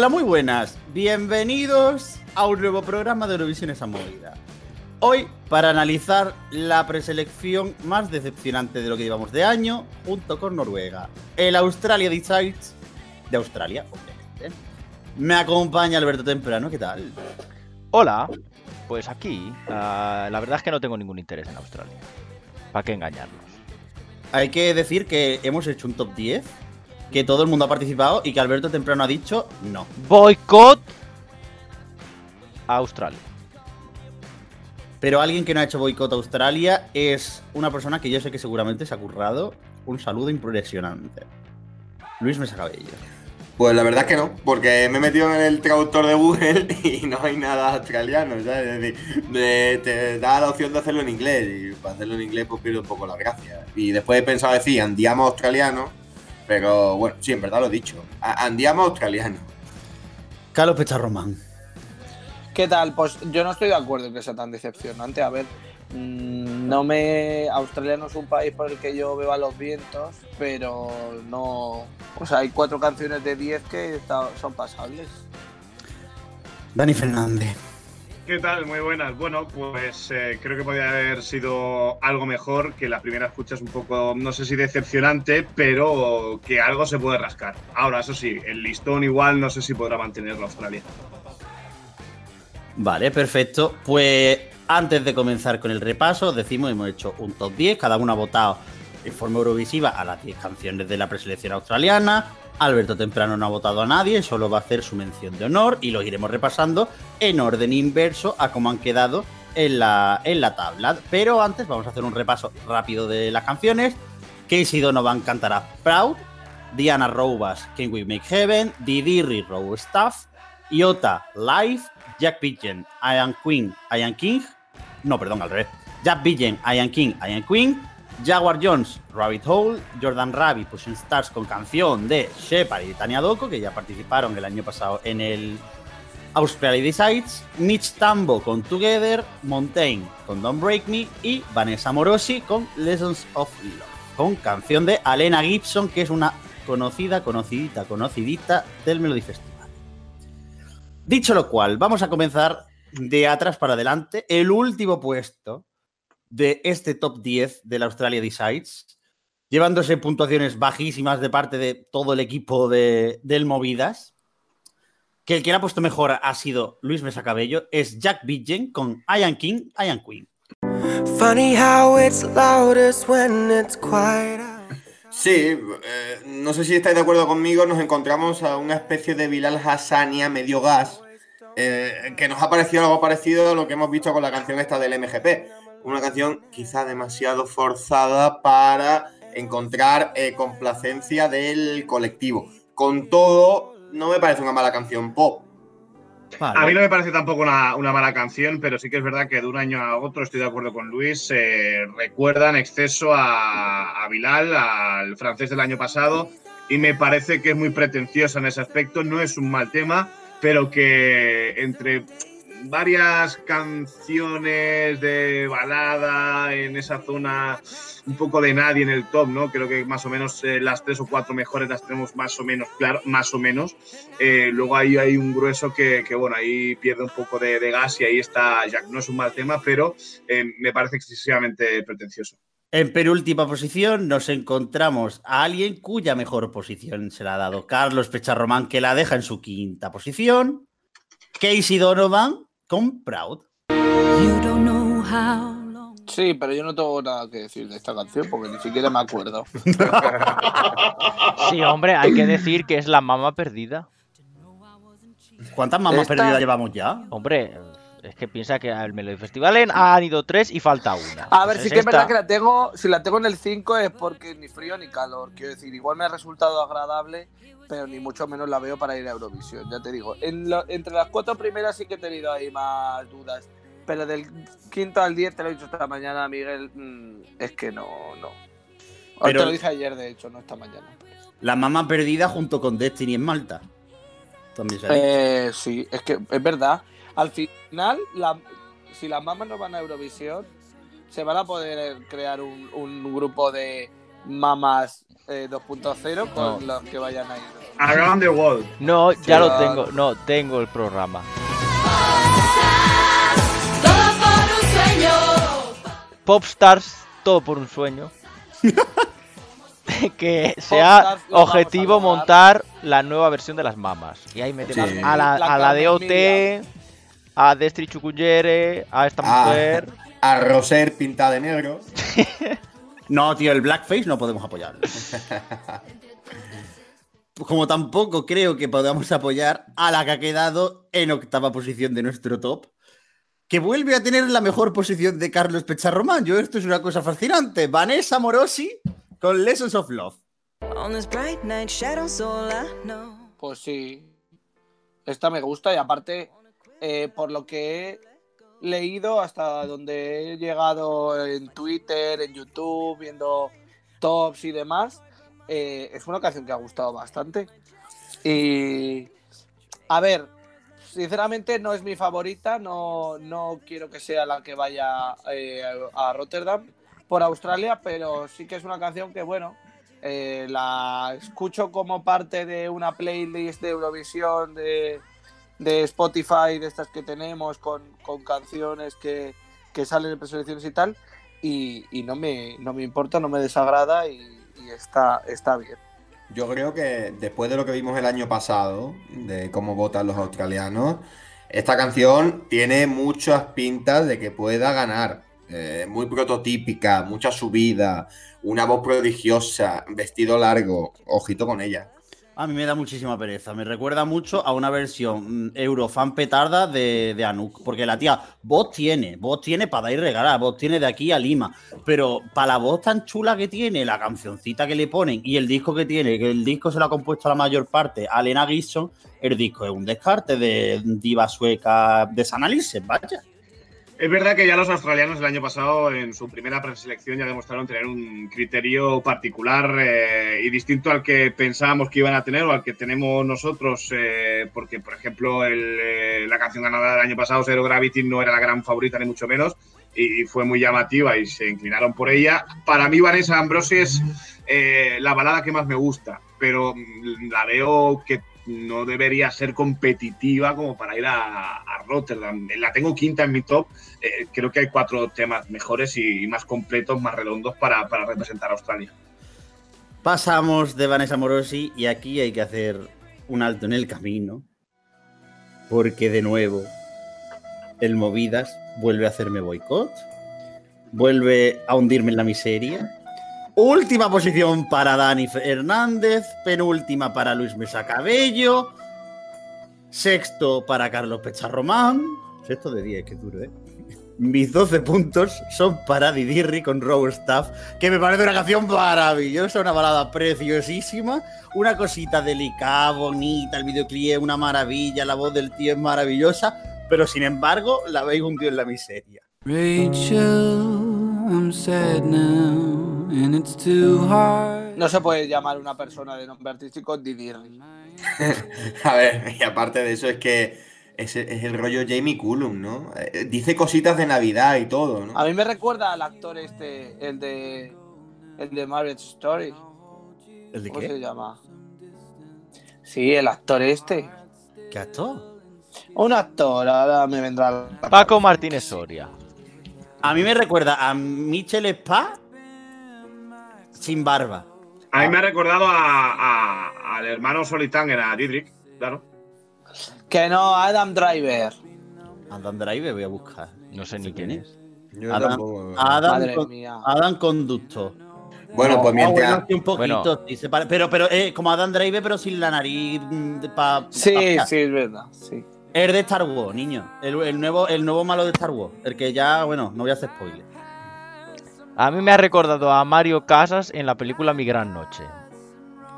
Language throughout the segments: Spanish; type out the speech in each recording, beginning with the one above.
Hola, muy buenas. Bienvenidos a un nuevo programa de Eurovisión esa movida. Hoy, para analizar la preselección más decepcionante de lo que llevamos de año, junto con Noruega. El Australia Decides de Australia, obviamente. Me acompaña Alberto Temprano, ¿qué tal? Hola, pues aquí ah, la verdad es que no tengo ningún interés en Australia. ¿Para qué engañarnos? Hay que decir que hemos hecho un top 10, que todo el mundo ha participado y que Alberto Temprano ha dicho no. Boicot a Australia. Pero alguien que no ha hecho boicot a Australia es una persona que yo sé que seguramente se ha currado un saludo impresionante. Luis Mesa Cabello. Pues la verdad es que no, porque me he metido en el traductor de Google y no hay nada australiano, ¿sabes? Es decir, de- te da la opción de hacerlo en inglés y para hacerlo en inglés pues pierde un poco la gracia. Y después he pensado decir andiamo australiano, pero bueno, sí, en verdad lo he dicho. A- Andiamo australiano. Carlos Pecharromán. ¿Qué tal? Pues yo no estoy de acuerdo en que sea tan decepcionante. A ver, mm, no me. Australia no es un país por el que yo beba los vientos, pero no. O sea, hay cuatro canciones de 10 que está- son pasables. Dani Fernández. ¿Qué tal? Muy buenas. Bueno, pues eh, creo que podría haber sido algo mejor, que la primera escucha es un poco, no sé si decepcionante, pero que algo se puede rascar. Ahora, eso sí, el listón igual no sé si podrá mantenerlo Australia. Vale, perfecto. Pues antes de comenzar con el repaso, decimos, hemos hecho un top 10, cada uno ha votado en forma eurovisiva a las 10 canciones de la preselección australiana. Alberto Temprano no ha votado a nadie, solo va a hacer su mención de honor y lo iremos repasando en orden inverso a cómo han quedado en la, en la tabla. Pero antes vamos a hacer un repaso rápido de las canciones. Casey Donovan cantará Proud, Diana Roubas, Can We Make Heaven, Didiri Row Stuff, Iota Live, Jack Pigeon, I Am Queen, I Am King. No, perdón, al revés. Jack Pigeon, I Am King, I Am Queen. Jaguar Jones, Rabbit Hole. Jordan Rabbit, Pushing Stars con canción de Shepard y Tania Doko, que ya participaron el año pasado en el Australia Decides. Mitch Tambo con Together. Montaigne con Don't Break Me. Y Vanessa Morosi con Lessons of Love. Con canción de Alena Gibson, que es una conocida, conocidita, conocidita del Melody Festival. Dicho lo cual, vamos a comenzar de atrás para adelante. El último puesto de este top 10 del Australia Decides, llevándose puntuaciones bajísimas de parte de todo el equipo de, del Movidas. Que el que le ha puesto mejor ha sido Luis Mesa Cabello, es Jack Bidgen con Ian King, Ian Queen. Funny how it's loudest when it's quiet. Sí, eh, no sé si estáis de acuerdo conmigo, nos encontramos a una especie de Bilal Hassania medio gas, eh, que nos ha parecido algo parecido a lo que hemos visto con la canción esta del MGP. Una canción quizá demasiado forzada para encontrar eh, complacencia del colectivo. Con todo, no me parece una mala canción pop. Vale. A mí no me parece tampoco una, una mala canción, pero sí que es verdad que de un año a otro, estoy de acuerdo con Luis, eh, recuerda en exceso a, a Bilal, al francés del año pasado, y me parece que es muy pretenciosa en ese aspecto. No es un mal tema, pero que entre varias canciones de balada en esa zona, un poco de nadie en el top, ¿no? Creo que más o menos eh, las tres o cuatro mejores las tenemos más o menos claro, más o menos. Eh, luego ahí hay un grueso que, que, bueno, ahí pierde un poco de, gas y ahí está Jack. No es un mal tema, pero eh, me parece excesivamente pretencioso. En penúltima posición nos encontramos a alguien cuya mejor posición se la ha dado Carlos Pecharromán, que la deja en su quinta posición. Casey Donovan con Proud. Sí, pero yo no tengo nada que decir de esta canción porque ni siquiera me acuerdo. Sí, hombre, hay que decir que es la mama perdida. ¿Cuántas mamas Esta- perdidas llevamos ya? Hombre, es que piensa que al Melody Festival en- han ido tres y falta una. A ver, Pues sí que es esta. verdad que la tengo, si la tengo en el 5 es porque ni frío ni calor. Quiero decir, igual me ha resultado agradable, pero ni mucho menos la veo para ir a Eurovisión, ya te digo. En lo- entre las cuatro primeras sí que he tenido ahí más dudas, pero del quinto al 10, te lo he dicho esta mañana, Miguel, mm, es que no, no. O Pero- Te lo dije ayer, de hecho, no esta mañana. La mama perdida junto con Destiny en Malta. También se ha dicho. Eh, sí, es que es verdad. Al final, la- si las mamas no van a Eurovisión, se van a poder crear un, un grupo de Mamas eh, 2.0 con No. los que vayan a ir. Around the World. No, ya lo tengo. No, tengo el programa. Todo por un sueño. Popstars, todo por un sueño. que sea Popstars objetivo montar la nueva versión de las mamas. Y ahí metemos Sí. a la, La a la de OT, a Destri Chukunyere, a esta Ah. mujer. A Roser pintada de negro. No, tío, el blackface no podemos apoyarlo. Como tampoco creo que podamos apoyar a la que ha quedado en octava posición de nuestro top, que vuelve a tener la mejor posición de Carlos Pecharromán. Yo, esto es una cosa fascinante. Vanessa Morosi con Lessons of Love. On this bright night, shadows all I know. Pues sí. Esta me gusta y aparte, eh, por lo que he leído, hasta donde he llegado en Twitter, en YouTube, viendo tops y demás, eh, es una canción que ha gustado bastante. Y a ver, sinceramente no es mi favorita, no, no quiero que sea la que vaya eh, a Rotterdam por Australia, pero sí que es una canción que, bueno, la escucho como parte de una playlist de Eurovisión de, de Spotify, de estas que tenemos, con, con canciones que, que salen en preselecciones y tal, y, y no, me, no me importa, no me desagrada y, está, está bien. Yo creo que después de lo que vimos el año pasado, de cómo votan los australianos, esta canción tiene muchas pintas de que pueda ganar. Eh, muy prototípica, mucha subida, una voz prodigiosa, vestido largo. Ojito con ella. A mí me da muchísima pereza. Me recuerda mucho a una versión mm, Eurofan petarda de, de Anuk. Porque la tía, voz tiene, voz tiene para y regalar, voz tiene de aquí a Lima. Pero para la voz tan chula que tiene, la cancioncita que le ponen y el disco que tiene, que el disco se lo ha compuesto la mayor parte a Lena Gibson, el disco es un descarte de diva sueca de San Alice, vaya. Es verdad que ya los australianos el año pasado en su primera preselección ya demostraron tener un criterio particular eh, y distinto al que pensábamos que iban a tener o al que tenemos nosotros, eh, porque por ejemplo eh, la canción ganadora del año pasado, Zero Gravity, no era la gran favorita ni mucho menos y, fue muy llamativa y se inclinaron por ella. Para mí Vanessa Ambrosi es la balada que más me gusta, pero mm, la veo que no debería ser competitiva como para ir a, Rotterdam. La tengo quinta en mi top eh, creo que hay cuatro temas mejores y, y más completos, más redondos para, para representar a Australia. Pasamos de Vanessa Morosi y aquí hay que hacer un alto en el camino. Porque de nuevo, el Movidas vuelve a hacerme boicot. Vuelve a hundirme en la miseria. Última posición para Dani Hernández. Penúltima para Luis Mesa Cabello. Sexto para Carlos Pecharromán. Sexto de 10, qué duro, ¿eh? Mis 12 puntos son para Didirri con Row Staff, que me parece una canción maravillosa, una balada preciosísima, una cosita delicada, bonita, el videoclip es una maravilla, la voz del tío es maravillosa, pero sin embargo la veis hundido en la miseria. Rachel, I'm sad now, and it's too hard. No se puede llamar una persona de nombre artístico Didirri. A ver, y aparte de eso es que es, es el rollo Jamie Cullum, ¿no? Eh, Dice cositas de Navidad y todo, ¿no? A mí me recuerda al actor este, el de el de Marriage Story. ¿El de ¿Cómo se qué? llama? Sí, el actor este. ¿Qué actor? Un actor, ahora me vendrá. Paco Martínez Soria. A mí me recuerda a Michel Spa sin barba. A mí me ha recordado a- a- al hermano Solitanger, a Didrik, claro. Que no, Adam Driver. Adam Drive voy a buscar. No sé ni quién es. Yo Adam, tampoco. Adam, Madre Con- mía. Adam Conducto. Bueno, pues Ah, mientras. bueno, sí, un poquito, Bueno. sí, se pare- pero, pero eh, como Adam Drive, pero sin la nariz mm, pa, Sí, pa- sí, es verdad. Sí. Es de Star Wars, niño. El, el nuevo, el nuevo malo de Star Wars. El que ya, bueno, no voy a hacer spoiler. A mí me ha recordado a Mario Casas en la película Mi Gran Noche.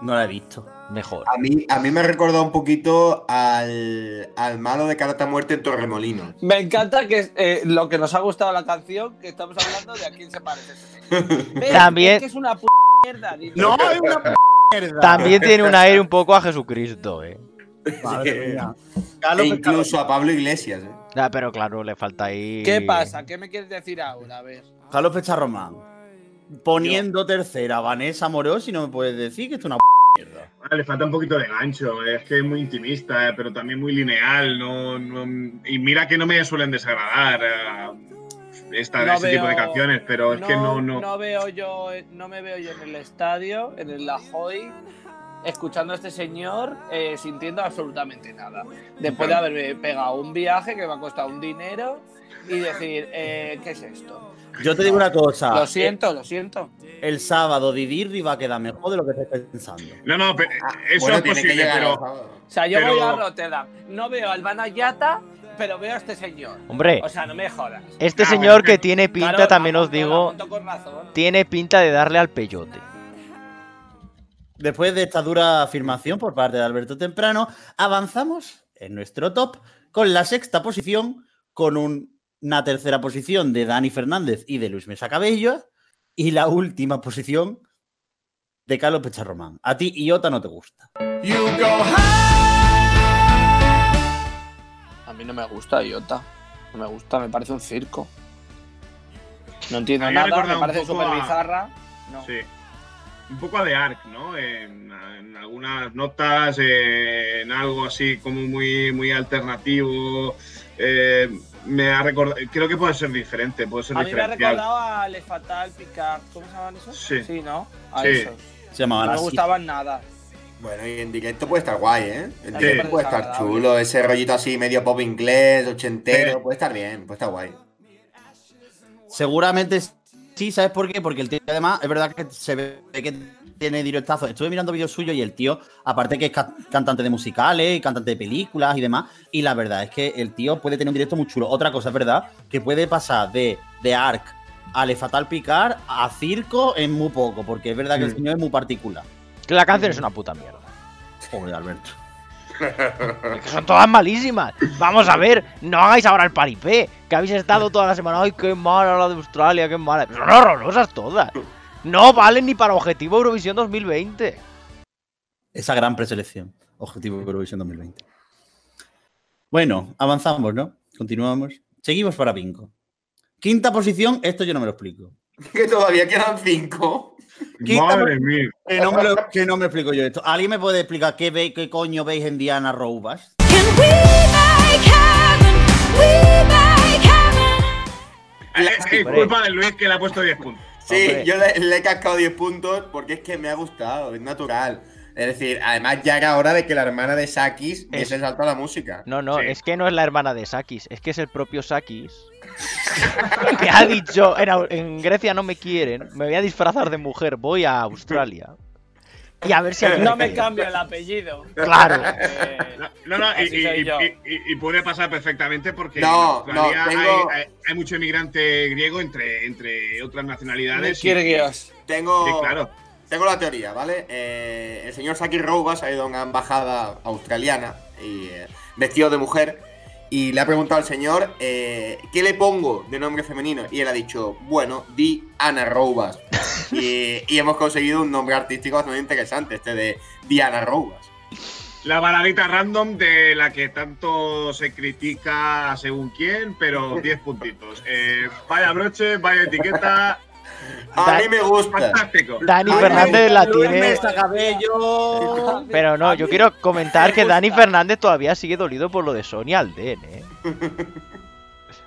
No la he visto. Mejor. A mí, a mí me ha recordado un poquito al, al malo de Carta Muerte en Torremolinos. Me encanta que eh, lo que nos ha gustado la canción, que estamos hablando de a quién se parece. También- Es que es una p mierda. dice. ¡No, es una p mierda! También tiene un aire un poco a Jesucristo, eh. Madre mía. E Carlos incluso a Pablo Iglesias. ¿eh? Ah, pero claro, le falta ahí. ¿Qué pasa? ¿Qué me quieres decir ahora? A ver. Carlos Pecharromán. poniendo tercera Vanessa Moros y no me puedes decir que esto es una mierda. Le falta un poquito de gancho, es que es muy intimista, eh, pero también muy lineal. No, no- y mira que no me suelen desagradar eh, esta, No este tipo de canciones, pero es que no, no. no veo yo, no me veo yo en el estadio, en el La Joy, escuchando a este señor eh, sintiendo absolutamente nada. Después de haberme pegado un viaje que me ha costado un dinero y decir, eh, ¿qué es esto? Yo te digo una cosa. Lo siento, lo siento. El sábado Didirri va a quedar mejor de lo que estás pensando. No, no, Ah, eso bueno, es tiene que posible, llegar pero. O sea, yo Pero- voy a Rotterdam, no veo al Banayata, pero veo a este señor. Hombre, O sea, no me jodas. este Ah, señor bueno, que tiene pinta, Claro, también os digo, monto con razón. tiene pinta de darle al peyote. Después de esta dura afirmación por parte de Alberto Temprano, avanzamos en nuestro top con la sexta posición, con un- una tercera posición de Dani Fernández y de Luis Mesa Cabello, y la última posición de Carlos Pecharromán. A ti, Iota, no te gusta. A mí no me gusta Iota. No me gusta, me parece un circo. No entiendo me nada, me parece súper bizarra. No. Sí. Un poco a The Ark, ¿no? En, en algunas notas, eh, en algo así como muy, muy alternativo. Eh, me ha recordado. Creo que puede ser diferente, puede ser A mí me ha recordado a Le Fatal, Picard. ¿Cómo se llaman esos? Sí. ¿no? A Sí. esos. Se llamaban No me gustaban nada. Bueno, y en directo puede estar guay, ¿eh? En Sí. directo puede estar chulo, ese rollito así medio pop inglés, ochentero, Sí. puede estar bien, puede estar guay. Seguramente sí, ¿sabes por qué? Porque el tío, además, es verdad que se ve que tiene directazo. Estuve mirando vídeos suyos y el tío, aparte que es ca- cantante de musicales, cantante de películas y demás, y la verdad es que el tío puede tener un directo muy chulo. Otra cosa es verdad, que puede pasar de, de Ark a Le Fatal Picard a Circo en muy poco, porque es verdad que el Mm. señor es muy particular. Que la canción es una puta mierda. Joder, Alberto. Es que son todas malísimas. Vamos a ver, no hagáis ahora el paripé. Que habéis estado toda la semana. Ay, qué mala la de Australia, qué mala. Son horrorosas todas. No valen ni para Objetivo Eurovisión 2020. Esa gran preselección. Objetivo Eurovisión 2020. Bueno, avanzamos, ¿no? Continuamos. Seguimos para Pinco. Quinta posición, esto yo no me lo explico. Que todavía quedan cinco. Madre mía. Que no, me lo, que no me explico yo esto. ¿Alguien me puede explicar qué, ve, qué coño veis en Diana Roubas? Es, es culpa de Luis que le ha puesto 10 puntos. Sí, Hombre. yo le, le he cascado 10 puntos porque es que me ha gustado, es natural. Es decir, además ya era hora de que la hermana de Sakis Es- diese salto a la música. No, no, Sí. es que no es la hermana de Sakis, es que es el propio Sakis. que ha dicho, en, Grecia no me quieren, me voy a disfrazar de mujer, voy a Australia. Y a ver si No me me cambio el apellido. Claro. Eh, No, no, y, y- puede pasar perfectamente porque No, en Australia no, tengo- hay, hay- hay mucho inmigrante griego entre, entre otras nacionalidades. y- Kirgios. Tengo, Sí, claro. Tengo la teoría, ¿vale? Eh, el señor Sakis Roubas ha ido a una embajada australiana y, eh, vestido de mujer y le ha preguntado al señor eh, ¿qué le pongo de nombre femenino? Y él ha dicho, bueno, di Ana Roubas. y, y hemos conseguido un nombre artístico bastante interesante, este de Diana Roubas. La baladita random de la que tanto se critica según quién, pero 10 puntitos. Eh, vaya broche, vaya etiqueta, A mí me gusta. fantástico. Dani Fernández la tiene. Pero no, yo quiero comentar me que Dani. Fernández todavía sigue dolido por lo de Sonia Alden, ¿eh?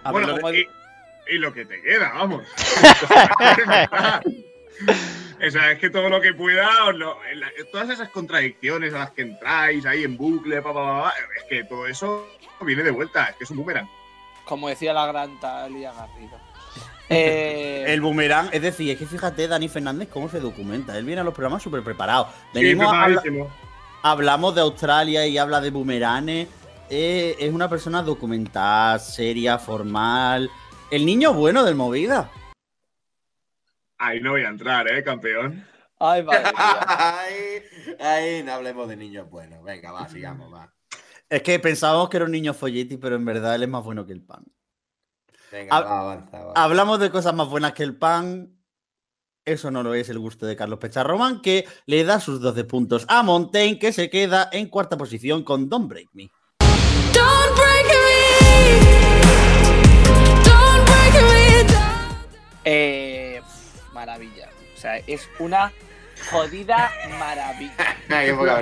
A ver, Bueno, lo de- y, y lo que te queda, vamos. o sea, es que todo lo que pueda, lo- la- todas esas contradicciones a las que entráis ahí en bucle, pa, pa, pa, pa, es que todo eso viene de vuelta, es que es un boomerang. Como decía la gran Talia Garrido. Eh, El boomerang, es decir, es que fíjate, Dani Fernández, cómo se documenta. Él viene a los programas súper preparado. Sí, Venimos habla- preparadísimo. hablamos de Australia y habla de boomeranes. Eh, es una persona documentada, seria, formal. El niño bueno del movida. Ahí no voy a entrar, ¿eh, campeón? Ay, ay, ay, no hablemos de niños buenos. Venga, va, sigamos, va. Es que pensábamos que era un niño folletti, pero en verdad él es más bueno que el pan. Venga, va, avanza, va. Hablamos de cosas más buenas que el pan. Eso no lo es el gusto de Carlos Pecharromán, que le da sus 12 puntos a Montaigne, que se queda en cuarta posición con Don't Break Me. Don't break me. Don't break me. Don't. Eh, maravilla. O sea, es una jodida maravilla. Qué poca.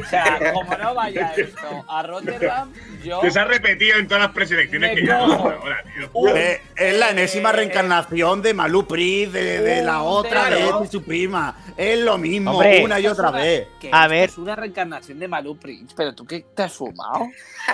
O sea, como no vaya esto a Rotterdam, yo. Que se ha repetido en todas las preselecciones que ahora, tío. un- Eh, es la enésima eh, reencarnación de Malú Pris, de, de la otra, de este y su prima. Es lo mismo, Hombre. una y otra vez. A ver. Es una reencarnación de Malú Prince. Pero tú, ¿qué te has fumado?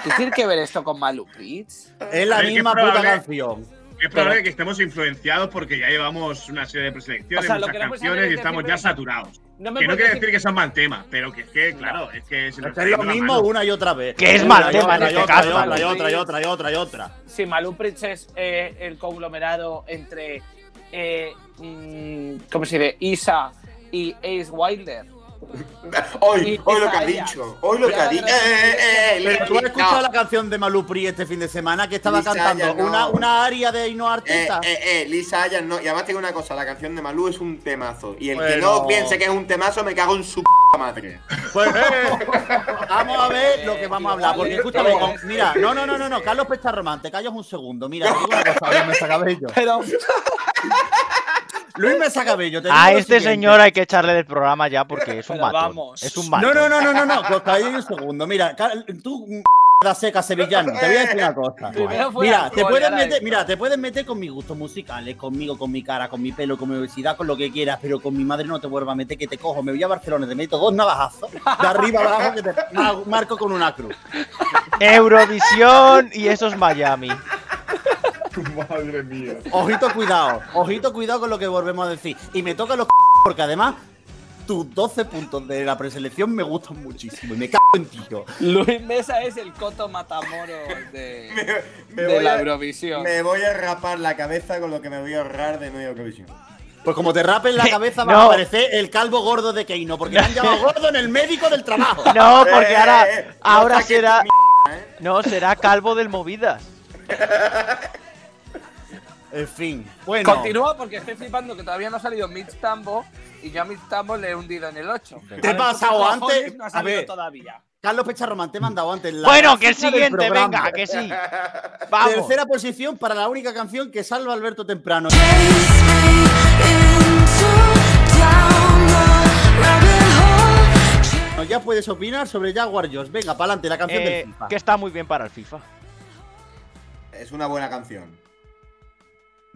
¿Qué tiene que ver esto con Malú Prince? Es la misma puta canción. Es probable que estemos influenciados porque ya llevamos una serie de preselecciones, O sea, lo muchas canciones y es estamos ya saturados. No me Que no quiere decir- que sea un mal tema, pero que es que, claro, es que se nos Es lo mismo mano. una y otra vez. Que es Una mal tema otra, en y este otra, caso. Y otra, y otra, y otra, y otra. Si Malú Prince es eh, el conglomerado entre. eh, mm, ¿Cómo se dice? Isa y Ace Wilder. Hoy, hoy lo que ha dicho. Hoy lo que ha dicho. Eh, eh, eh, Pero tú has no. escuchado la canción de Malú Pris este fin de semana que estaba Lisa cantando no. una, una aria de Ainhoa Eh, Arteta. eh, eh, Lisa Ayas no. Y además tengo una cosa, la canción de Malú es un temazo. Y el que no piense que es un temazo, me cago en su p madre. Pues eh, vamos a ver lo que vamos a hablar. Porque escúchame, mira, no, no, no, no, no, Carlos Pecharromán, te callas un segundo. Mira, te digo una cosa, Mesa Cabello. Pero. Luis Mesa Cabello, A este señor hay que echarle del programa ya porque es un Pero matón. vamos. Es un No, matón. no, no, no, no, no, os calléis un segundo. Mira, tú, da seca sevillano, te voy a decir una cosa. Mira, te puedes meter, mira, te puedes meter con mis gustos musicales, conmigo, con mi cara, con mi pelo, con mi obesidad, con lo que quieras, pero con mi madre no te vuelvas a meter, que te cojo, me voy a Barcelona, te meto dos navajazos, de arriba abajo, que te ma- marco con una cruz. Eurovisión y eso es Miami. Madre mía. Ojito, cuidado, ojito, cuidado con lo que volvemos a decir. Y me toca los porque además tus 12 puntos de la preselección me gustan muchísimo y me cago en ti. yo. Luis Mesa es el Coto Matamoros de, Me la a- Eurovisión. Me voy a rapar la cabeza con lo que me voy a ahorrar de nueva Eurovisión. Pues como te rapes la cabeza va No. a aparecer el calvo gordo de Keino, porque le han llamado gordo en el médico del trabajo. No, porque Eh, ahora, eh, eh, no ahora será. tu No, será calvo del movidas. En fin, bueno. Continúa porque estoy flipando que todavía no ha salido Mitch Tambo y yo a Mitch Tambo le he hundido en el 8. Te he pasado antes- No ha a ver. todavía. Carlos Pecharromán te he mandado antes la Bueno, que el siguiente, venga, que sí. Vamos. Tercera posición para la única canción que salva a Alberto Temprano. Ya puedes opinar sobre Jaguar Jones. Venga, para adelante, la canción Eh, del FIFA. que está muy bien para el FIFA. Es una buena canción.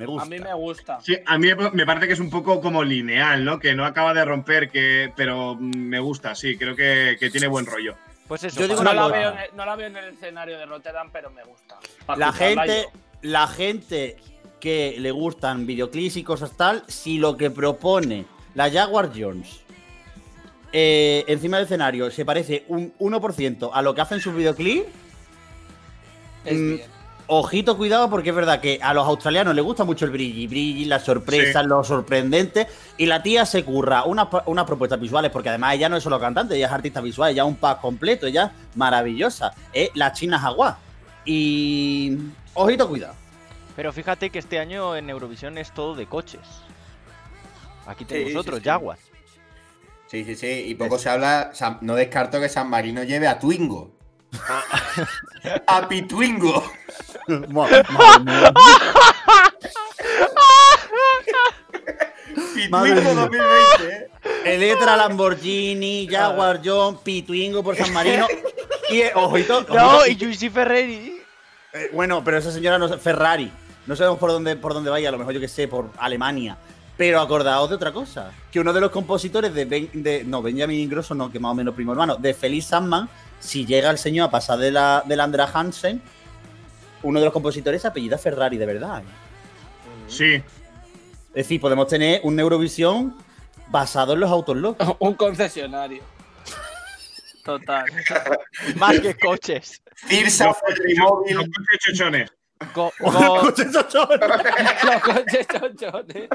Me gusta. A mí me gusta. Sí, a mí me parece que es un poco como lineal, ¿no? Que no acaba de romper, que, pero me gusta, sí, creo que, que tiene buen rollo. Pues eso. Yo digo para- No una la, cosa. veo en el, no la veo en el escenario de Rotterdam, pero me gusta. La gente, la gente que le gustan videoclips y cosas tal, si lo que propone la Jaguar Jones eh, encima del escenario se parece un 1% a lo que hacen sus videoclips, Es mm, bien. Ojito, cuidado, porque es verdad que a los australianos les gusta mucho el brilli, brilli, las sorpresas, Sí. lo sorprendente, y la tía se curra unas unas propuestas visuales, porque además ella no es solo cantante, ella es artista visual, ella es un pack completo, ella es maravillosa, es la China Jaguar. Y ojito, cuidado. Pero fíjate que este año en Eurovisión es todo de coches. Aquí tenemos Sí, otro, sí, sí. Jaguar. Sí, sí, sí. Y poco se habla. No descarto que San Marino lleve a Twingo. a Pitwingo. Madre mía. Mía. 2020, ¿eh? Electra Lamborghini, Jaguar John, Pituingo por San Marino. Y eh, ojito, No, ojito, y Giuseppe Ferreri. eh, bueno, pero esa señora no es Ferrari. No sabemos por dónde, por dónde vaya, a lo mejor yo que sé, por Alemania. Pero acordaos de otra cosa, que uno de los compositores de, Ben- de- no, Benjamin Ingrosso, no, que más o menos primo hermano, de Feliz Sandman, si llega el señor a pasar de la, de la Andra Hansen, uno de los compositores se apellida Ferrari, de verdad. ¿eh? Sí, Es decir, podemos tener un Eurovisión basado en los autos locos. Un concesionario. Total. Más que coches. Cirsa los Fotrimóvil. coches chochones. Go- go- Coches chochones. Los coches chochones.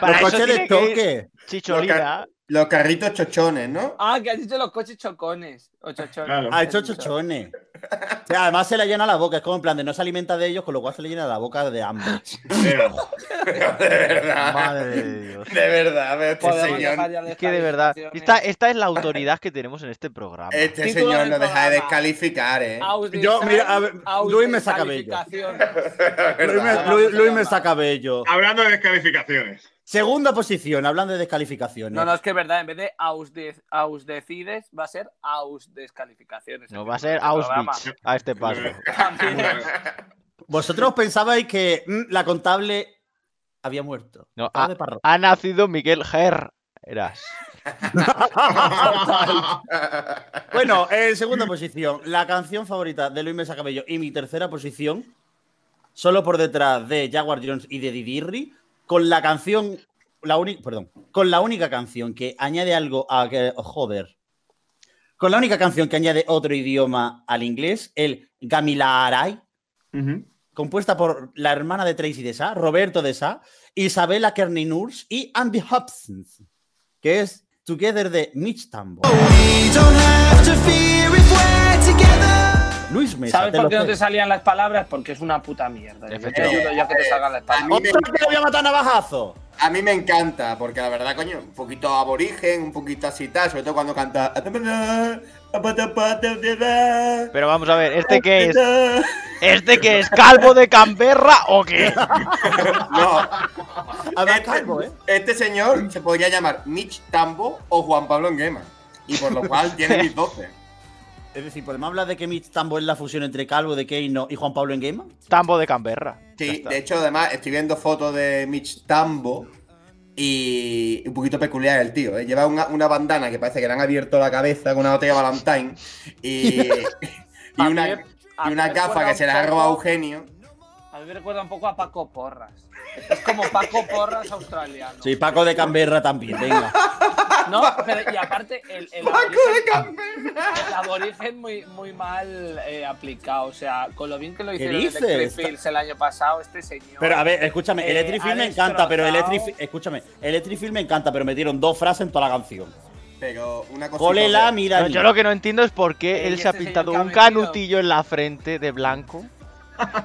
para Los coches de toque. Chicholina. Los carritos chochones, ¿no? Ah, que has dicho los coches chocones. O chochones. Claro. Ha hecho chochones. O sea, además se le llena la boca, es como en plan de no se alimenta de ellos, con lo cual se le llena la boca de hambre. De verdad. Madre de Dios. De verdad, este Podemos señor, Es que de verdad, esta, esta es la autoridad que tenemos en este programa. este señor no deja de descalificar, ¿eh? Yo, mira, a ver, Luis me saca bello. ausdescalificación. Luis me, Luis- Luis me saca bello. Hablando de descalificaciones. Segunda posición, hablando de descalificaciones. No, no, es que es verdad, en vez de ausde- ausdecides, va a ser ausdescalificaciones. No va a ser Auschwitz a este paso. Vosotros pensabais que mm, la contable había muerto. No, de ha nacido Miguel Ger. Eras. Bueno, en segunda posición, la canción favorita de Luis Mesa Cabello y mi tercera posición, solo por detrás de Jaguar Jones y de Didirri, con la canción, la única, perdón, con la única canción que añade algo a que, oh, joder, con la única canción que añade otro idioma al inglés, el Gamilaray, compuesta por la hermana de Tracy de Sa, Roberto de Sa, Isabella Kearney Nurs y Andy Hobsons, que es Together de Mitch Tambo. Luis Mesa, ¿Sabes por qué no te salían las palabras? Porque es una puta mierda. Yo Efectivamente. que te salgan las A palabras. mí, ¡Otra que lo voy a matar a navajazo! a mí me encanta, porque la verdad, coño, un poquito aborigen, un poquito así tal, sobre todo cuando canta. Pero vamos a ver, ¿este qué es? ¿Este qué es? ¿Calvo de Canberra o qué? No, este, calvo, ¿eh? este señor se podría llamar Mitch Tambo o Juan Pablo Nguema. Y por lo cual tiene mis 12. Es decir, ¿podemos hablar de que Mitch Tambo es la fusión entre Calvo de Keino y Juan Pablo en Game? Tambo de Canberra. Sí, de hecho, además, estoy viendo fotos de Mitch Tambo y un poquito peculiar el tío. ¿eh? Lleva una, una bandana que parece que le han abierto la cabeza con una botella Valentine y, y una, y una gafa que se la ha robado Eugenio. A mí me recuerda un poco a Paco Porras. Es como Paco Porras australiano. Sí, Paco de Canberra también, venga. No, pero y aparte, el, el ¡Paco de aborigen, Canberra! el aborigen muy, muy mal eh, aplicado. O sea, con lo bien que lo ¿Qué hicieron? Electric Fields el año pasado, este señor. Pero a ver, escúchame, Eh, Electric me encanta, pero Electric escúchame, Electric me encanta, pero metieron dos frases en toda la canción. Pero una cosa. Cólela, mira. No, yo lo que no entiendo es por qué Eh, él ¿y se ha este pintado un canutillo en la frente de blanco.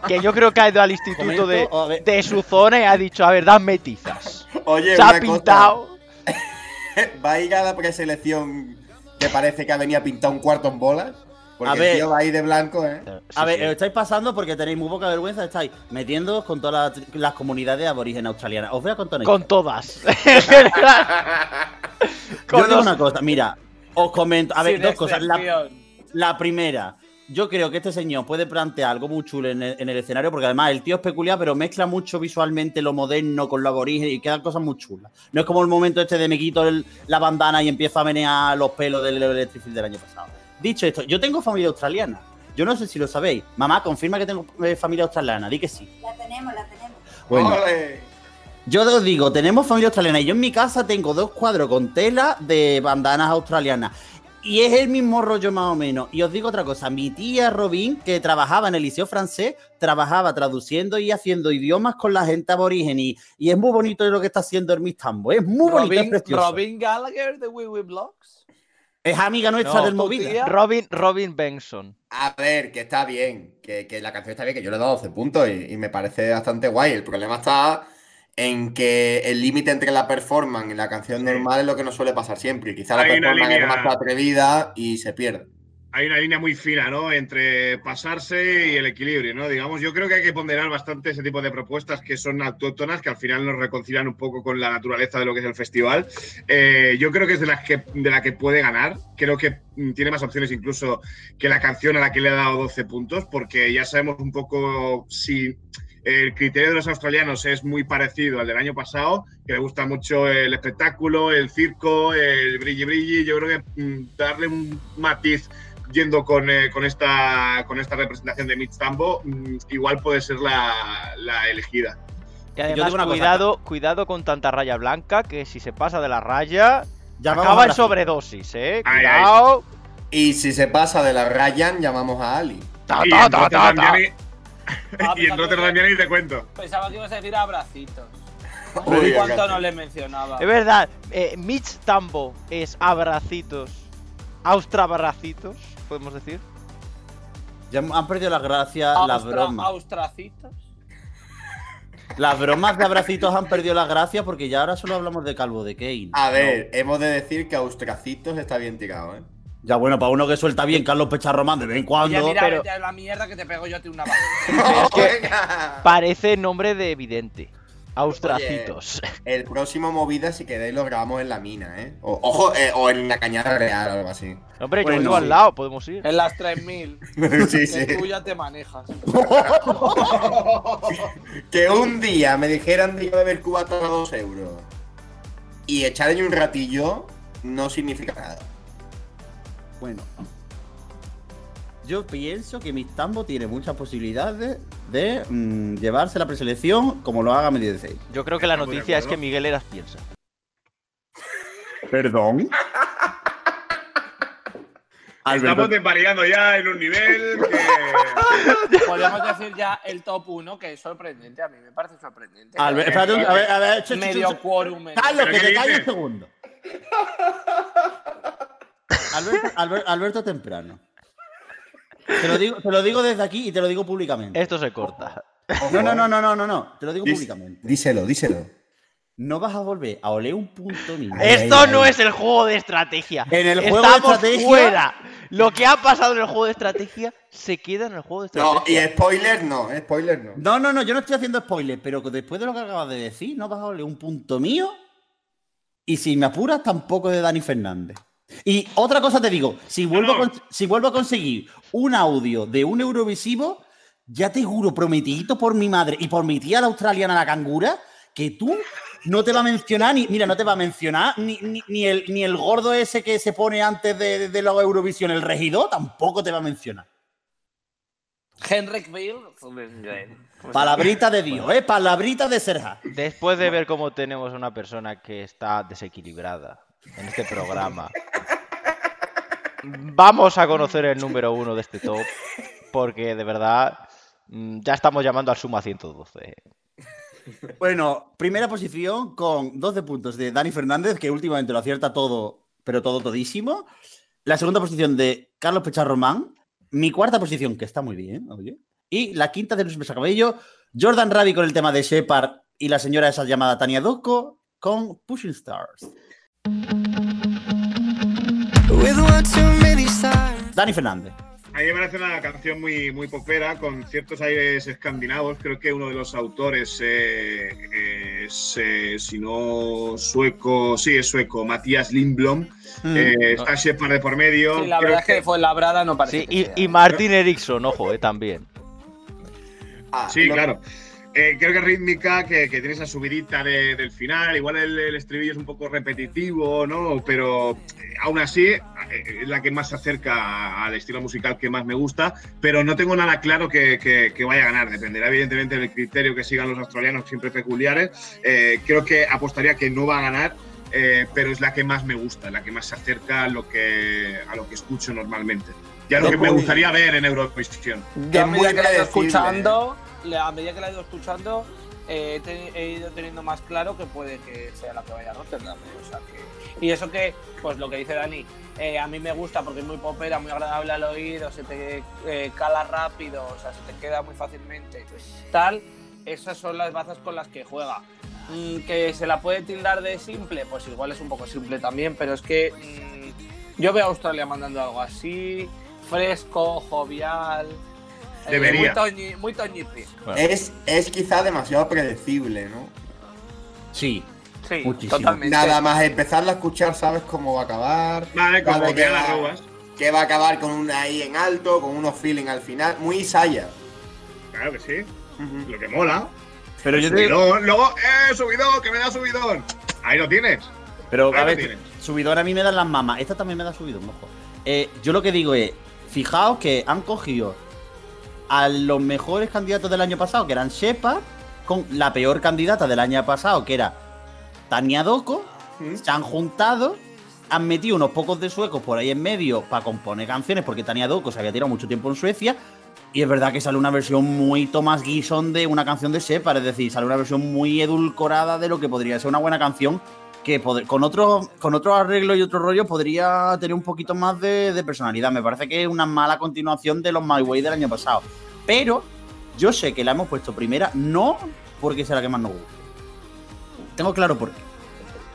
Que yo creo que ha ido al instituto de, de su zona y ha dicho, a ver, dame tizas. Oye, Se ha pintado. ¿Va a ir a la preselección que parece que ha venido a pintar un cuarto en bolas? Porque A ver. el tío va a ir de blanco, ¿eh? A ver, Sí, sí. estáis pasando porque tenéis muy poca vergüenza, estáis metiéndoos con todas las, las comunidades aborígenes australianas. Os voy a contar una Con todas. Yo Con digo los- una cosa, mira, os comento, a ver, Sin dos cosas. La primera, yo creo que este señor puede plantear algo muy chulo en el, en el escenario, porque además el tío es peculiar, pero mezcla mucho visualmente lo moderno con lo aborigen y quedan cosas muy chulas. No es como el momento este de me quito el- la bandana y empiezo a menear los pelos del Electric del año pasado. Dicho esto, yo tengo familia australiana. Yo no sé si lo sabéis. Mamá, confirma que tengo eh, familia australiana. Di que sí. La tenemos, la tenemos. Bueno, ¡Ole! yo os digo, tenemos familia australiana y yo en mi casa tengo dos cuadros con tela de bandanas australianas. Y es el mismo rollo más o menos. Y os digo otra cosa, mi tía Robin, que trabajaba en el liceo francés, trabajaba traduciendo y haciendo idiomas con la gente aborigen. Y, y es muy bonito lo que está haciendo Hermes Tambo. Es muy bonito, es Robin, precioso. Robin Gallagher de Wee Wee Blocks. Es amiga nuestra No, del tía. Robin, Robin Benson. A ver, que está bien, que, que la canción está bien, que yo le he dado 12 puntos y, y me parece bastante guay. El problema está en que el límite entre la performance y la canción normal es lo que nos suele pasar siempre. Y quizá la Hay performance es más atrevida y se pierde. hay una línea muy fina, ¿no? Entre pasarse y el equilibrio, ¿no? Digamos, yo creo que hay que ponderar bastante ese tipo de propuestas que son autóctonas, que al final nos reconcilian un poco con la naturaleza de lo que es el festival. Eh, yo creo que es de las que, de la que puede ganar. Creo que mm, tiene más opciones incluso que la canción a la que le he dado 12 puntos, porque ya sabemos un poco si el criterio de los australianos es muy parecido al del año pasado, que le gusta mucho el espectáculo, el circo, el brilli brilli. Yo creo que mm, darle un matiz yendo con, eh, con, esta, con esta representación de Mitch Tambo, mm, igual puede ser la, la elegida. Y además, cosa, cuidado, cuidado con tanta raya blanca, que si se pasa de la raya, Ya vamos acaba en sobredosis, ¿eh? Ay, ay. Cuidado. Y si se pasa de la Ryan, llamamos a Ali. Ta, ta, ta. Ah, y en Rotterdam ya ni te cuento. Pensaba que ibas a decir abracitos. Uy, ¿Cuánto no le mencionaba? Es verdad, eh, Mitch Tambo es abracitos. Austrabracitos, podemos decir. Ya han perdido la gracia las bromas. Austracitos. Las bromas de abracitos han perdido la gracia porque ya ahora solo hablamos de Calvo de Kane. A ver, hemos de decir que Austracitos está bien tirado, ¿eh? Ya bueno, para uno que suelta bien Carlos Pecharromán de vez en cuando. Oye, mira, pero- vete a la mierda que te pego yo a ti una es que parece nombre de evidente. Austracitos. El próximo movida, si queréis, lo grabamos en la mina, ¿eh? O, ojo, eh, o en la cañada real o algo así. Hombre, yo Bueno, vivo al lado, podemos ir. En las 3000. sí, sí. Que tú ya te manejas. Que un día me dijeran de beber cubata a 2 euros y echarle un ratillo no significa nada. Bueno. Yo pienso que Mistambo tiene muchas posibilidades de mm, llevarse la preselección como lo haga Medio 16. Yo creo que la noticia es que. Miguel Eras piensa. Perdón. Estamos desvariando ya en un nivel que. Podríamos decir ya el top 1, que es sorprendente. A mí me parece sorprendente. Albert, espérate, un- a ver, a ver, Medio quórum. Carlos, ¿Pero que te calles un segundo. Alberto, Albert- Alberto Temprano. Te lo, digo, te lo digo desde aquí y te lo digo públicamente. Esto se corta. No, no, no, no, no, no, no. Te lo digo Dís- públicamente. Díselo, díselo. No vas a volver a oler un punto ni Esto no es el juego de estrategia. En el juego de Estamos estrategia- fuera. Lo que ha pasado en el juego de estrategia se queda en el juego de No, estrategia. y spoiler no, spoiler no. No, no, no, yo no estoy haciendo spoiler, pero después de lo que acabas de decir, no vas a oler un punto mío. Y si me apuras, tampoco de Dani Fernández. Y otra cosa te digo, si vuelvo, a, No. si vuelvo a conseguir un audio de un Eurovisivo, ya te juro, prometidito por mi madre y por mi tía la australiana la cangura, que tú no te va a mencionar, ni, mira, no te va a mencionar ni, ni, ni el, ni el gordo ese que se pone antes de, de, de la Eurovisión, el regidor, tampoco te va a mencionar. Henrik Bill. Palabrita de Dios, ¿eh? Palabrita de Serja. Después de ver cómo tenemos una persona que está desequilibrada en este programa, vamos a conocer el número uno de este top, porque de verdad mm, ya estamos llamando al Suma 112. Bueno, primera posición con 12 puntos de Dani Fernández, que últimamente lo acierta todo, pero todo todísimo. La segunda posición de Carlos Pecharromán. Mi cuarta posición, que está muy bien, oye. Y la quinta de Luis Cabello, Jordan Ravi con el tema de Shepard y la señora esa llamada Tania Dosco con Pushing Stars. Dani Fernández. A mí me parece una canción muy, muy popera, con ciertos aires escandinavos. Creo que uno de los autores eh, es, eh, si no sueco, sí, es sueco, Matías Lindblom. Mm. Eh, está Shepard de por medio. Sí, la Creo verdad es que fue labrada, no parece. Sí, que y, y Martin Eriksson, ojo, eh, también. Ah, Sí, no- claro. Eh, creo que rítmica, que, que tiene esa subidita de- del final. Igual el, el estribillo es un poco repetitivo, ¿no? Pero eh, aún así eh, es la que más se acerca al estilo musical que más me gusta. Pero no tengo nada claro que, que- que vaya a ganar. Dependerá, evidentemente, del criterio que sigan los australianos, siempre peculiares. Eh, creo que apostaría que no va a ganar. eh, pero es la que más me gusta, la que más se acerca a lo que, a lo que escucho normalmente. Y a lo que me gustaría ver en Eurovisión. A Es muy que escuchando, a medida que la he ido escuchando, eh, he, ido teniendo más claro que puede que sea la que vaya a Rotterdam. eh, o sea que- y eso que, pues lo que dice Dani, eh, a mí me gusta porque es muy popera, muy agradable al oído, se te eh, cala rápido, o sea, se te queda muy fácilmente. Tal, esas son las bazas con las que juega. Mm, que se la puede tildar de simple, pues igual es un poco simple también, pero es que mm, yo veo a Australia mandando algo así, fresco, jovial. Eh, Debería. muy Toñi, muy Toñipi. Es, es quizá demasiado predecible, ¿no? Sí. Sí, Muchísimo. totalmente. Nada más empezarla a escuchar, sabes cómo va a acabar. Vale, como que que las va- robas. Que va a acabar con una ahí en alto, con unos feeling al final. Muy Isaya. Claro que sí. Lo que mola. Pero yo te luego, ¡eh, subidón! ¡Que me da subidón! Ahí lo tienes. Pero Ahí a ver, tienes. subidón a mí me dan las mamas. Esta también me da subidón, ojo. Eh, yo lo que digo es, fijaos que han cogido a los mejores candidatos del año pasado, que eran Shepard, con la peor candidata del año pasado, que era Tania Doko. ¿Mm? Se han juntado, han metido unos pocos de suecos por ahí en medio para componer canciones, porque Tania Doko se había tirado mucho tiempo en Suecia. Y es verdad que sale una versión muy Thomas Gison de una canción de Shepard, es decir, sale una versión muy edulcorada de lo que podría ser una buena canción que con otro, con otro arreglo y otro rollo podría tener un poquito más de, personalidad. Me parece que es una mala continuación de los My Way del año pasado. Pero yo sé que la hemos puesto primera no porque sea la que más nos gusta. Tengo claro por qué.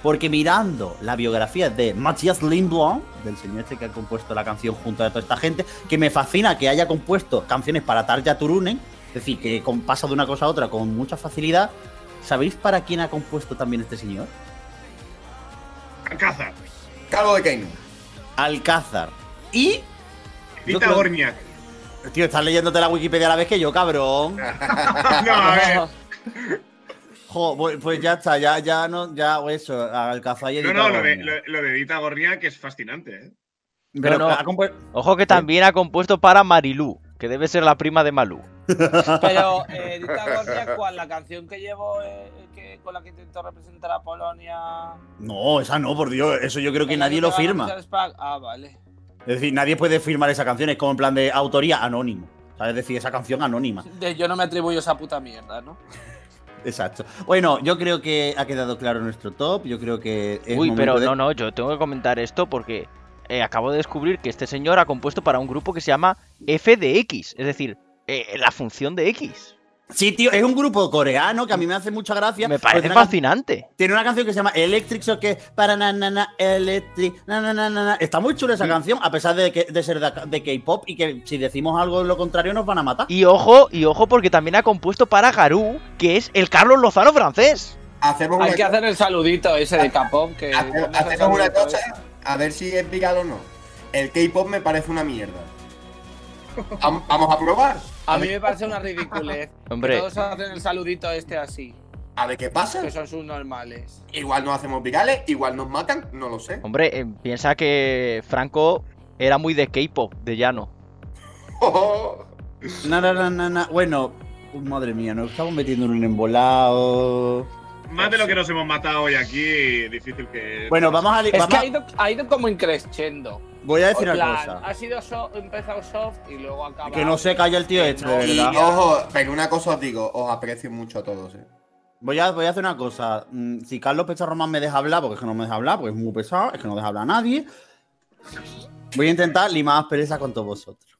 Porque mirando la biografía de Matthias Lindblom, del señor este que ha compuesto la canción junto a toda esta gente, que me fascina que haya compuesto canciones para Tarja Turunen, es decir, que pasa de una cosa a otra con mucha facilidad. ¿Sabéis para quién ha compuesto también este señor? Alcázar. Calvo de Kane. Alcázar. Y. Creo- Gorniak. Tío, estás leyéndote la Wikipedia a la vez que yo, cabrón. No, a ver. Jo, pues- ya está, ya, ya no, ya, o eso, Alcázar y No, no, lo de, lo, lo de Dita Gorniak es fascinante, ¿eh? Pero No, no. Ojo que también ha compuesto para Marilú, que debe ser la prima de Malú. Pero, eh, Dita Gorniak, ¿cuál? La canción que llevo, eh, que, con la que intentó representar a Polonia. No, esa no, por Dios, eso yo creo que nadie lo firma. Ah, vale. Es decir, nadie puede firmar esa canción, es como en plan de autoría anónimo. ¿sabes? Es decir, esa canción anónima. De- yo no me atribuyo esa puta mierda, ¿no? Exacto. Bueno, yo creo que ha quedado claro nuestro top. Yo creo que. es Uy, pero de- no, no, yo tengo que comentar esto porque eh, acabo de descubrir que este señor ha compuesto para un grupo que se llama F de X, es decir, eh, la función de X. Sí, tío, es un grupo coreano que a mí me hace mucha gracia. Me parece tiene una can- fascinante. Tiene una canción que se llama Electric Shock, que es para na na na electric na na na na. Está muy chula esa canción, a pesar de, que, de ser de, de K-pop y que si decimos algo lo contrario nos van a matar. Y ojo, y ojo porque también ha compuesto para Garú, que es el Carlos Lozano francés. Hacemos Hay que hacer el saludito ese de K-pop. Que hace- hacemos una cosa, a ver si es viral o no. El K-pop me parece una mierda. Vam- Vamos a probar. A mí me parece una ridiculez. Hombre. Todos hacen el saludito este así. A ver qué pasa. Que son sus normales. Igual nos hacemos virales, igual nos matan, no lo sé. Hombre, eh, piensa que Franco era muy de K-pop, de llano. Na, na, na, na. Bueno, uh, madre mía, nos estamos metiendo en un embolado. Más de lo que nos hemos matado hoy aquí, difícil que. Bueno, vamos a. Es vamos que a- ha ido, ha ido como increscendo. Voy a decir una cosa. Ha sido so- empezado soft y luego acaba. Que no se calla el tío este, no. de Y verdad. ojo, pero una cosa os digo, os aprecio mucho a todos, eh. Voy a, voy a hacer una cosa. Mm, Si Carlos Pecharromán me deja hablar, porque es que no me deja hablar, porque es muy pesado, es que no deja hablar a nadie. Voy a intentar limar pereza con todos vosotros.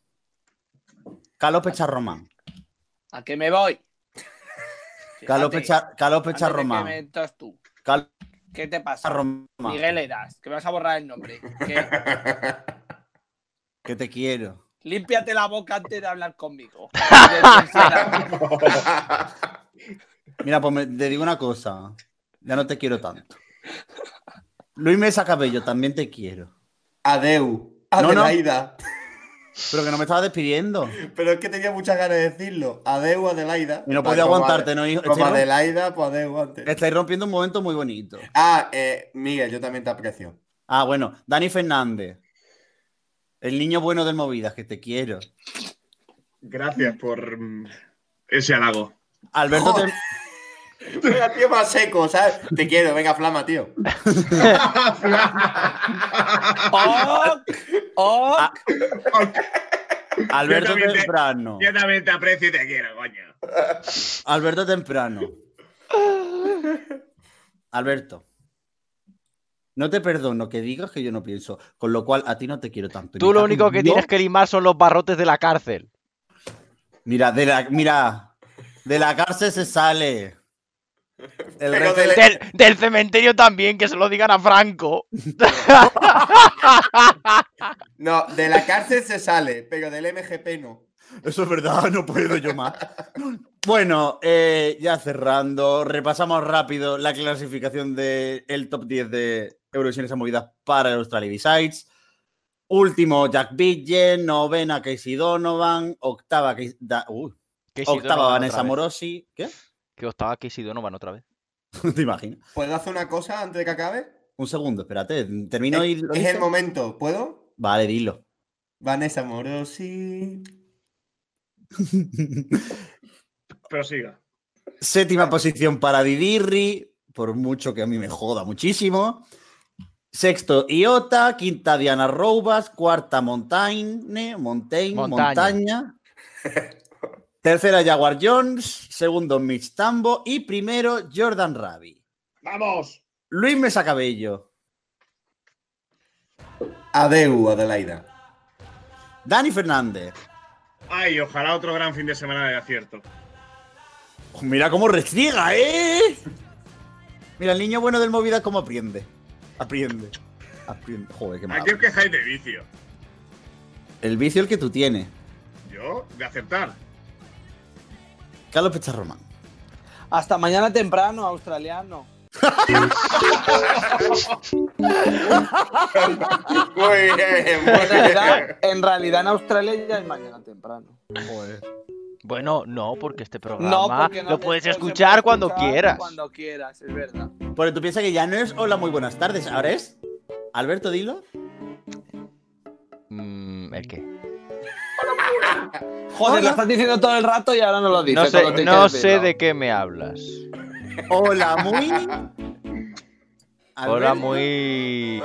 Carlos Pecharromán. ¿A qué me voy? Carlos, Fíjate, Pecha, Carlos entres tú. Carlos ¿Qué te pasa? Pecharromán. Miguel Eras, que me vas a borrar el nombre. Que- Que te quiero. límpiate la boca antes de hablar conmigo. Mira, pues me- te digo una cosa. Ya no te quiero tanto. Luis Mesa Cabello, también te quiero. Adeu. No, no. Pero que no me estabas despidiendo. Pero es que tenía muchas ganas de decirlo. Adeu, Adelaida. Y no podía aguantarte, ¿no, hijo? Como Adelaida, pues adeu antes. Estáis rompiendo un momento muy bonito. Ah, eh, Miguel, yo también te aprecio. Ah, bueno, Dani Fernández. El niño bueno del Movidas, que te quiero. Gracias por ese halago. Alberto, Joder. Tem- Venga, tío, más seco, ¿sabes? Te quiero, venga, flama, tío. ¡Oh! ¡Oh! Ah, Alberto Yo también te- Temprano. Yo también te aprecio y te quiero, coño. Alberto Temprano. Alberto. No te perdono que digas que yo no pienso, con lo cual a ti no te quiero tanto. Tú lo único que tienes que limar son los barrotes de la cárcel. Mira, de la, mira, de la cárcel se sale. El Pero resto- de- Del, del cementerio también, que se lo digan a Franco. No, de la cárcel se sale, pero del MGP no. Eso es verdad, no puedo yo más. Bueno, eh, ya cerrando, repasamos rápido la clasificación del top 10 de Eurovisiones a movidas para el Australia B-Sides. Último, Jack Bidgen, novena, Casey Donovan, octava, Casey- da- uy, Casey octava, Donovan Vanessa. Morosi. ¿Qué? Que octava Casey Donovan otra vez. ¿Te imaginas? ¿Puedo hacer una cosa antes de que acabe? Un segundo, espérate, termino y es, lo es el momento, ¿puedo? Vale, dilo. Vanessa Morosi. Prosiga. Séptima posición para Didirri, por mucho que a mí me joda muchísimo. Sexto, Iota. Quinta, Diana Roubas. Cuarta, Montaigne. Montaigne, Montaña. Montaña. Tercera, Jaguar Jones. Segundo, Mitch Tambo. Y primero, Jordan Rabi. ¡Vamos! Luis Mesa Cabello. Adeu, Adelaida. Dani Fernández. Ay, ojalá otro gran fin de semana de acierto. Oh, mira cómo restriega, ¿eh? Mira, el niño bueno del movida cómo aprende. Aprende. Aprende. Joder, qué mal. Aquí os quejáis de vicio. El vicio el que tú tienes. Yo, de acertar. Carlos Pecharromán. Hasta mañana temprano, australiano. Muy bien, muy En realidad, en realidad en Australia ya es mañana temprano. Bueno, no, porque este No, programa porque no lo puedes escuchar puede cuando escuchar quieras. Cuando quieras, es verdad. Porque tú piensas que ya no es hola, muy buenas tardes. Ahora es. Alberto, dilo. Mm, ¿El qué? Joder, Hola. lo estás diciendo todo el rato y ahora no lo dices. No sé, no de qué me hablas. Hola, muy. Hola, Alberto. muy.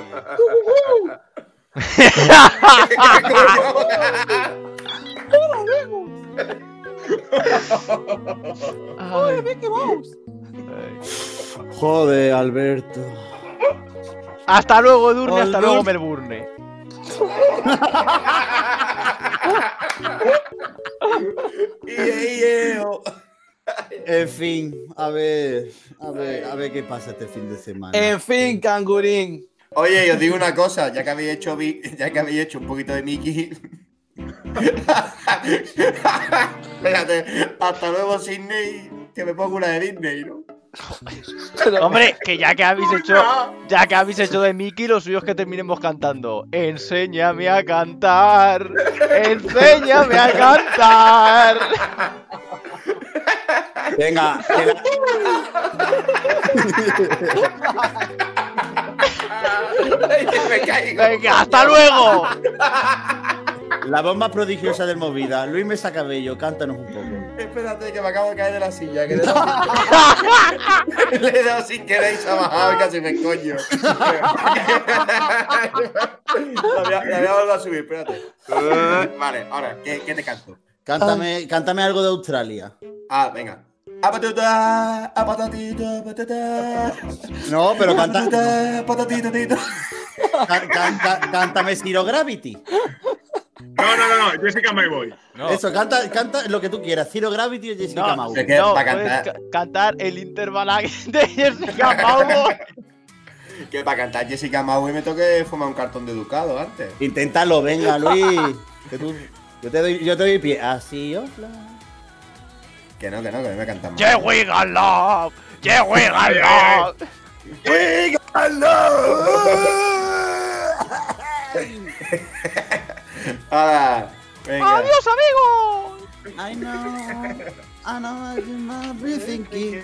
Ay. Ay. Joder, Alberto. Hasta luego, Edurne, hasta Hola. luego, Melbourne. En fin, a ver, a ver, a ver qué pasa este fin de semana. En fin, cangurín. Oye, os digo una cosa, ya que habéis hecho, ya que habéis hecho un poquito de Mickey. Espérate, hasta luego, Sydney. Que me pongo una de Disney, ¿no? Pero- Hombre, que ya que habéis hecho, ya que habéis hecho de Mickey, lo suyo es que terminemos cantando. Enséñame a cantar, enséñame a cantar. Venga, que la- me caigo. Venga, hasta luego. la voz más prodigiosa del movida. Luis Mesa Cabello, cántanos un poco. Espérate, que me acabo de caer de la silla. Que le, he dado sin... le he dado sin querer y se ha bajado y casi me coño. la, voy a, volver a subir, espérate. Vale, ahora, ¿qué, qué te canto? Cántame, cántame algo de Australia. Ah, venga. A patata, a patatita, a patata. No, pero canta, Patata, patatita, tita. can- can- can- cántame Zero Gravity. No, no, no, no, Jessica My Boy. No, Eso, canta, canta lo que tú quieras. Zero Gravity o Jessica No, Mau. Es que no, para cantar, ca- cantar el intervalar de Jessica Paulo. que para cantar Jessica Maui me toque fumar un cartón de educado antes. Inténtalo, venga, Luis. Que tú, yo, te doy, yo te doy pie. Así, hola. Que no, que no, que no me cantan Yeah, mal. we got love. Yeah, we got love. Venga. Adiós, amigos. I know, I know, I might be thinking.